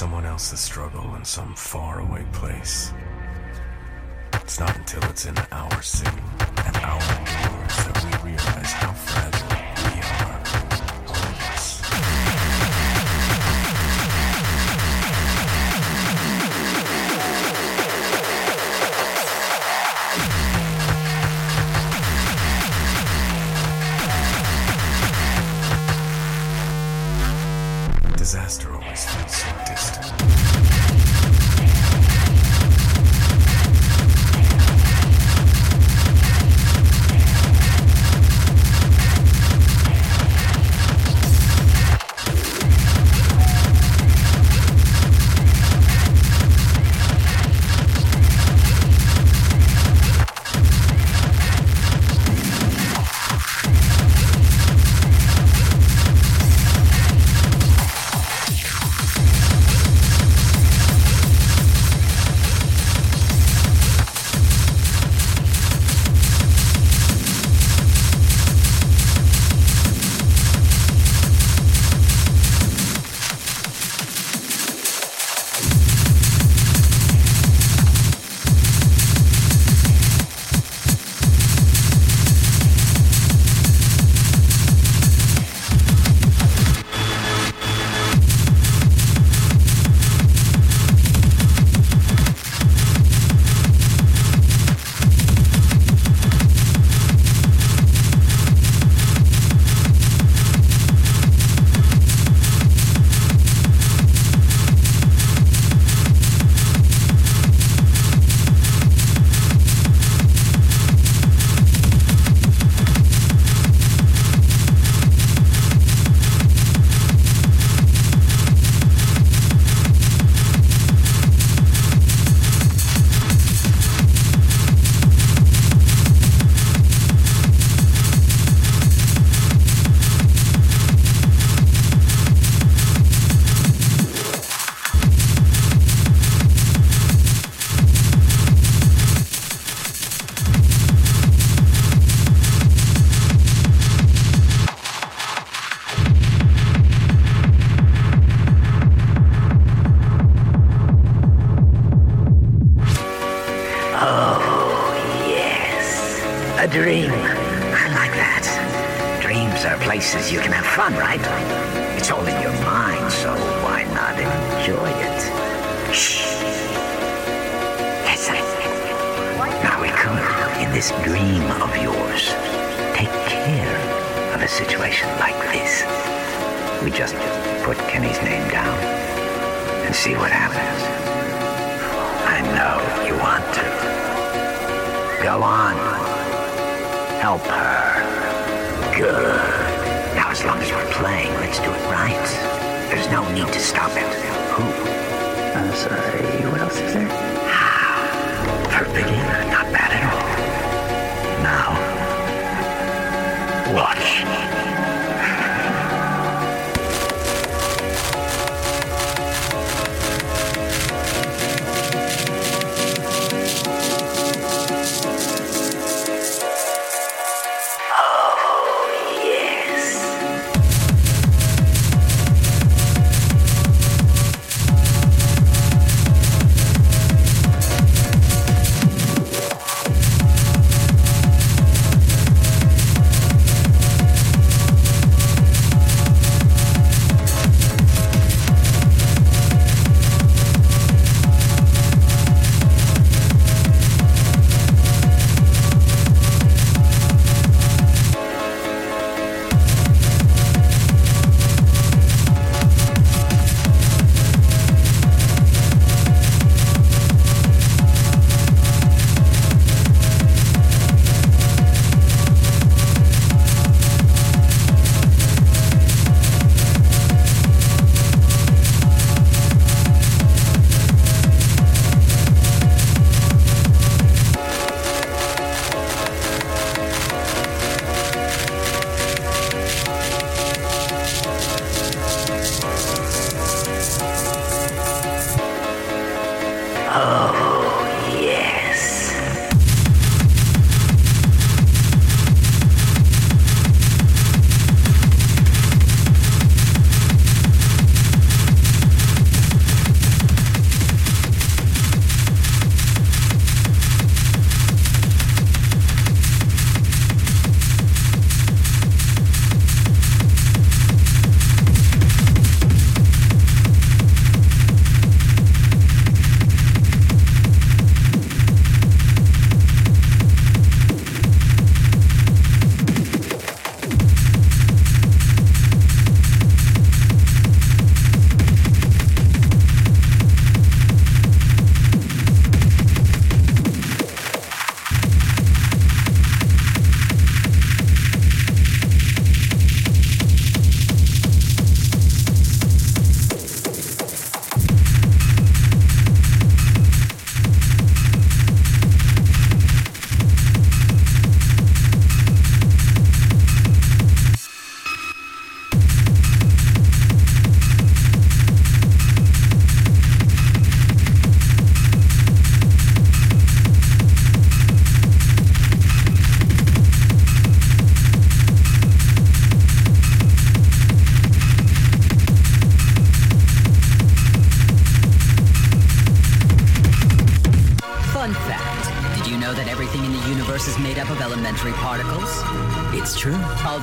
someone else's struggle in some faraway place. It's not until it's in our city and our doors, that we realize how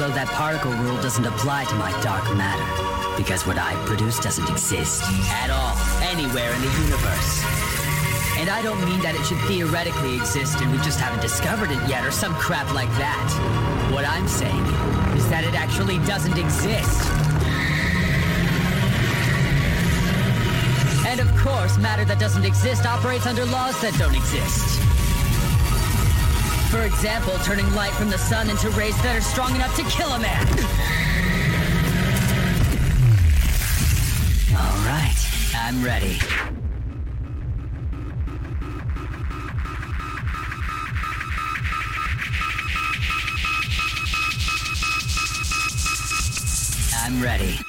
Although that particle rule doesn't apply to my dark matter. Because what I produce doesn't exist at all, anywhere in the universe. And I don't mean that it should theoretically exist and we just haven't discovered it yet or some crap like that. What I'm saying is that it actually doesn't exist. And of course, matter that doesn't exist operates under laws that don't exist. For example, turning light from the sun into rays that are strong enough to kill a man. All right, I'm ready. I'm ready.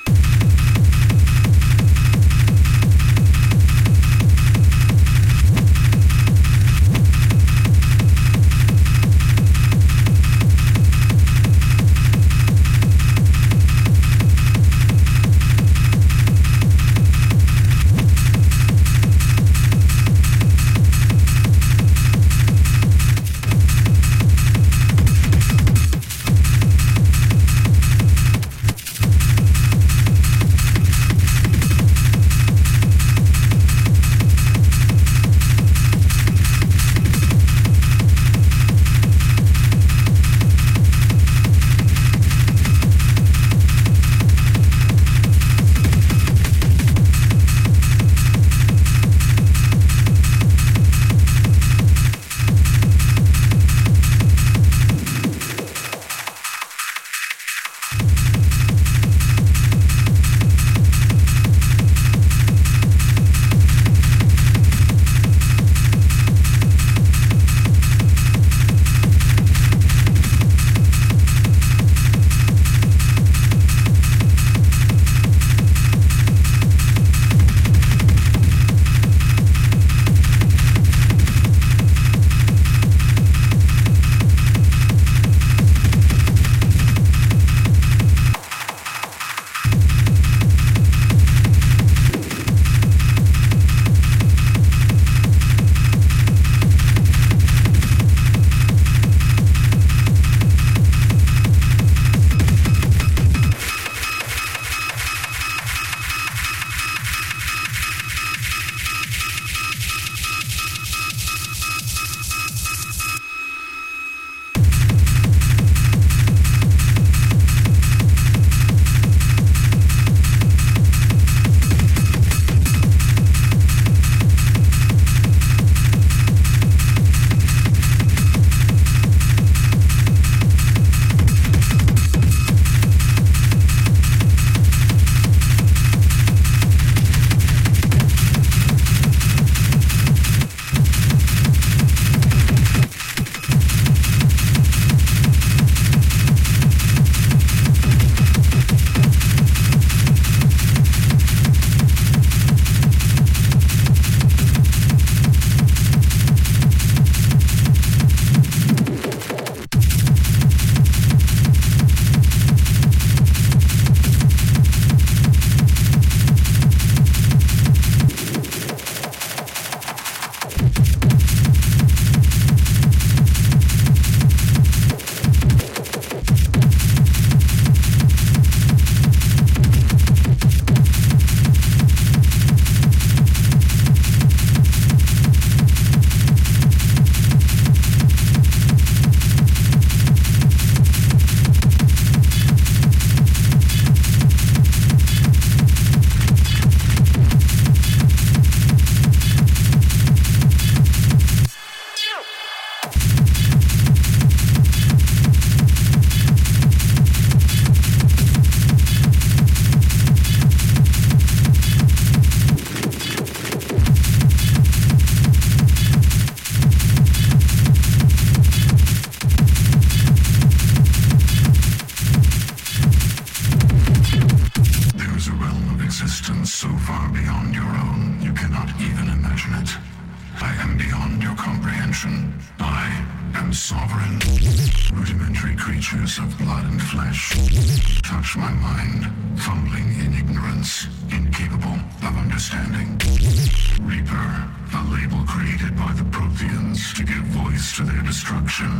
To